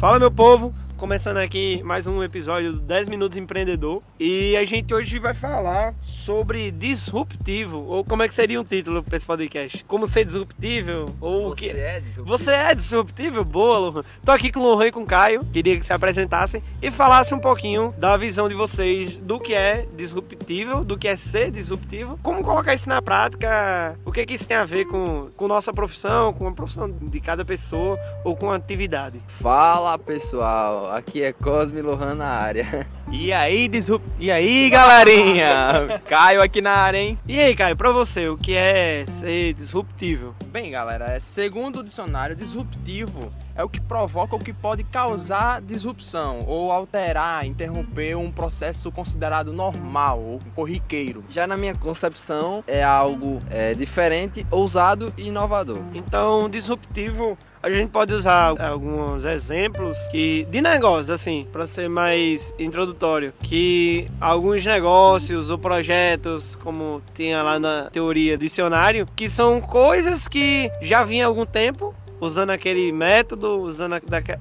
Fala meu povo, começando aqui mais um episódio do 10 Minutos Empreendedor e a gente hoje vai falar sobre disruptivo, ou como é que seria um título para esse podcast? Como ser disruptível? Ou Você o que... é disruptivo? Você é disruptível? Boa, Lohan. Tô aqui com o Lohan e com o Caio. Queria que se apresentassem e falassem um pouquinho da visão de vocês do que é disruptível, do que é ser disruptivo, como colocar isso na prática, o que, que isso tem a ver com, com nossa profissão, com a profissão de cada pessoa ou com a atividade. Fala pessoal, aqui é Cosme Lohan na área. E aí, disrup... E aí, galerinha? Caio aqui na área, hein? E aí, Caio, pra você, o que é ser disruptível? Bem, galera, é, segundo o dicionário, disruptivo é o que provoca ou que pode causar disrupção ou alterar, interromper um processo considerado normal ou corriqueiro. Já na minha concepção é algo é, diferente, ousado e inovador. Então, disruptivo, a gente pode usar alguns exemplos que de negócios, assim, para ser mais introdutório, que alguns negócios ou projetos, como tinha lá na teoria dicionário, que são coisas que já vinham há algum tempo usando aquele método, usando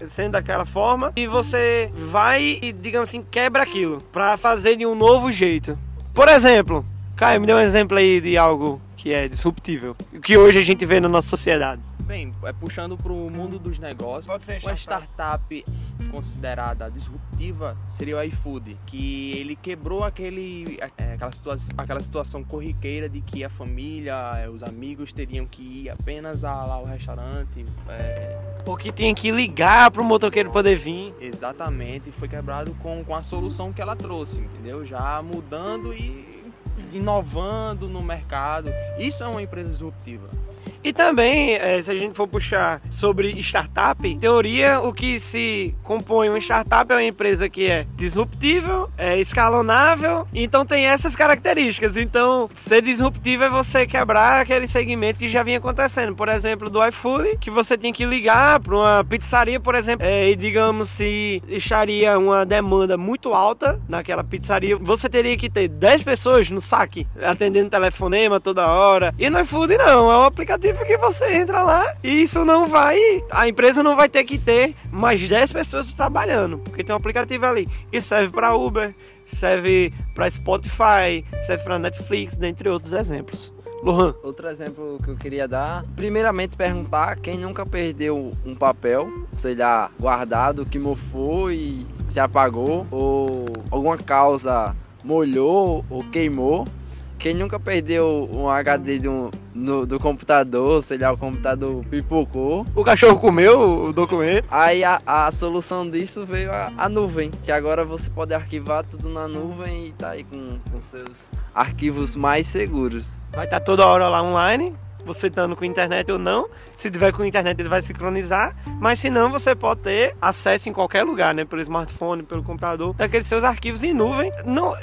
sendo daquela forma, e você vai e, digamos assim, quebra aquilo para fazer de um novo jeito. Por exemplo, Caio, me dê um exemplo aí de algo que é disruptível, que hoje a gente vê na nossa sociedade. Bem, é, puxando para o mundo dos negócios, Pode ser uma startup considerada disruptiva seria o iFood, que ele quebrou aquele, é, aquela, situa aquela situação corriqueira de que a família, é, os amigos teriam que ir apenas a, lá ao restaurante. é, Porque tinha que ligar pro motoqueiro poder vir. Exatamente, foi quebrado com, com a solução que ela trouxe, entendeu? Já mudando e inovando no mercado. Isso é uma empresa disruptiva. E também, eh, se a gente for puxar sobre startup, em teoria, o que se compõe uma startup é uma empresa que é disruptível, é escalonável, então tem essas características. Então, ser disruptivo é você quebrar aquele segmento que já vinha acontecendo. Por exemplo, do iFood, que você tem que ligar para uma pizzaria, por exemplo, eh, e digamos se estaria uma demanda muito alta naquela pizzaria, você teria que ter 10 pessoas no saque, atendendo telefonema toda hora. E no iFood não, é um aplicativo que você entra lá e isso não vai, a empresa não vai ter que ter mais 10 pessoas trabalhando, porque tem um aplicativo ali. Isso serve para Uber, serve para Spotify, serve para Netflix, dentre outros exemplos. Lohan, Outro exemplo que eu queria dar, primeiramente perguntar quem nunca perdeu um papel, sei lá, guardado, que mofou e se apagou, ou alguma causa molhou ou queimou. Quem nunca perdeu um HD de um- no- do computador, sei lá, o computador pipocou. o cachorro comeu o documento. Aí a, a solução disso veio a, a nuvem, que agora você pode arquivar tudo na nuvem e tá aí com, com seus arquivos mais seguros. Vai estar toda hora lá online, você estando com internet ou não. Se tiver com internet, ele vai sincronizar. Mas se não, você pode ter acesso em qualquer lugar, né? Pelo smartphone, pelo computador, daqueles seus arquivos em nuvem.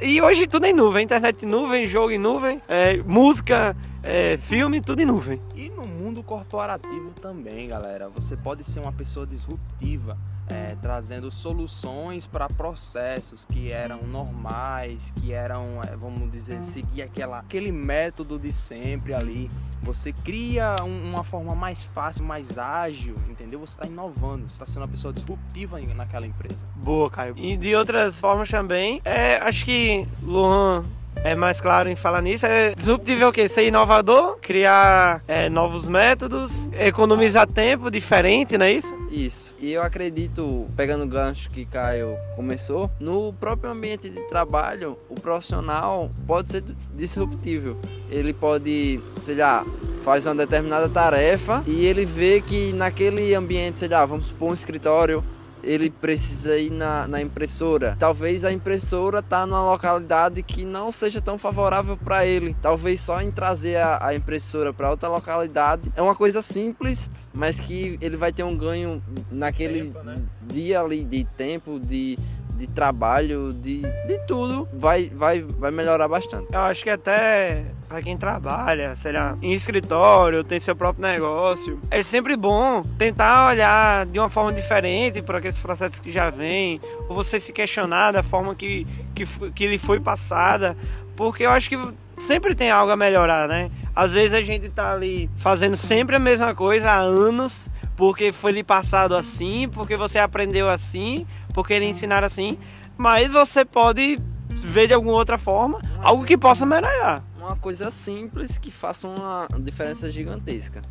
E hoje tudo em nuvem: internet em nuvem, jogo em nuvem, é, música, é, filme, tudo em nuvem. E no mundo corporativo também, galera. Você pode ser uma pessoa disruptiva, é, trazendo soluções para processos que eram normais, que eram, é, vamos dizer, seguir aquela, aquele método de sempre ali. Você cria um- uma forma mais fácil, mais ágil, entendeu? Você está inovando, você está sendo uma pessoa disruptiva naquela empresa. Boa, Caio. E de outras formas também, é, acho que Luan é mais claro em falar nisso. É disruptivo é o quê? Ser inovador, criar é, novos métodos, economizar tempo diferente, não é isso? Isso. E eu acredito, pegando o gancho que Caio começou, no próprio ambiente de trabalho, o profissional pode ser disruptível. Ele pode, sei lá, faz uma determinada tarefa e ele vê que naquele ambiente, sei lá, vamos supor um escritório, ele precisa ir na, na impressora. Talvez a impressora tá numa localidade que não seja tão favorável para ele. Talvez só em trazer a, a impressora para outra localidade é uma coisa simples, mas que ele vai ter um ganho naquele Tempo, né? dia ali de tempo, de, de trabalho, de, de tudo. Vai, vai, vai melhorar bastante. Eu acho que até para quem trabalha, sei lá, em escritório, tem seu próprio negócio, é sempre bom tentar olhar de uma forma diferente para aqueles processos que já vêm, ou você se questionar da forma que, que, que lhe foi passada, porque eu acho que sempre tem algo a melhorar, né? Às vezes a gente tá ali fazendo sempre a mesma coisa há anos, porque foi lhe passado assim, porque você aprendeu assim, porque lhe ensinaram assim, mas você pode ver de alguma outra forma algo que possa melhorar. Uma coisa simples que faça uma diferença gigantesca.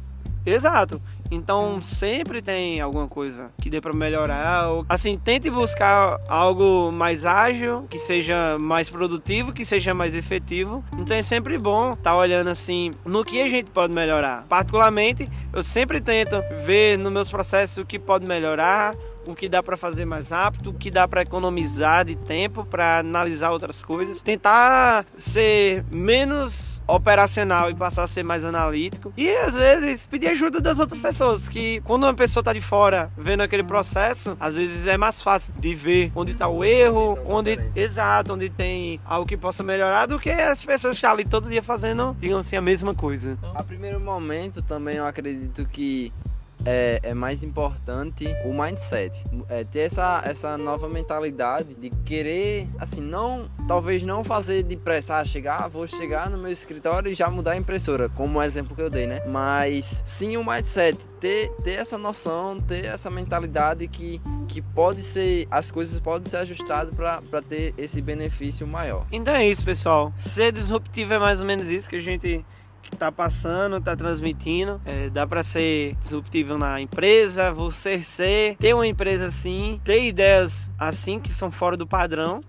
Exato. Então sempre tem alguma coisa que dê para melhorar. Assim, tente buscar algo mais ágil, que seja mais produtivo, que seja mais efetivo. Então é sempre bom estar tá olhando assim no que a gente pode melhorar. Particularmente, eu sempre tento ver nos meus processos o que pode melhorar, o que dá para fazer mais rápido, o que dá para economizar de tempo para analisar outras coisas, tentar ser menos operacional e passar a ser mais analítico. E às vezes pedir ajuda das outras pessoas, que quando uma pessoa está de fora vendo aquele processo, às vezes é mais fácil de ver onde está o erro, onde exato, onde tem algo que possa melhorar do que as pessoas que estão ali todo dia fazendo, digamos assim, a mesma coisa. A primeiro momento também eu acredito que é, é, mais importante o mindset. É ter essa, essa nova mentalidade de querer, assim, não, talvez não fazer depressa, ah, chegar, vou chegar no meu escritório e já mudar a impressora, como o exemplo que eu dei, né? Mas sim o mindset, ter, ter essa noção, ter essa mentalidade que, que pode ser, as coisas podem ser ajustadas para ter esse benefício maior. Então é isso, pessoal. Ser disruptivo é mais ou menos isso que a gente tá passando, tá transmitindo. É, dá para ser disruptivo na empresa, você ser, ter uma empresa assim, ter ideias assim que são fora do padrão,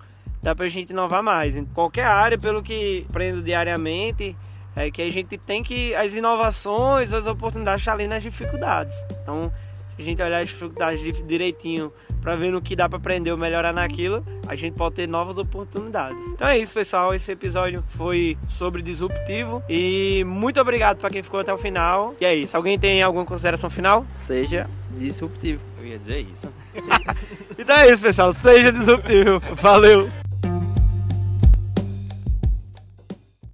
dá pra gente inovar mais. Em qualquer área, pelo que aprendo diariamente, é que a gente tem que as inovações, as oportunidades estão ali nas dificuldades. Então, se a gente olhar as dificuldades direitinho para ver no que dá para aprender ou melhorar naquilo, a gente pode ter novas oportunidades. Então é isso, pessoal. Esse episódio foi sobre disruptivo e muito obrigado para quem ficou até o final. E é isso. Alguém tem alguma consideração final? Seja disruptivo. Eu ia dizer isso. então é isso, pessoal. Seja disruptivo. Valeu.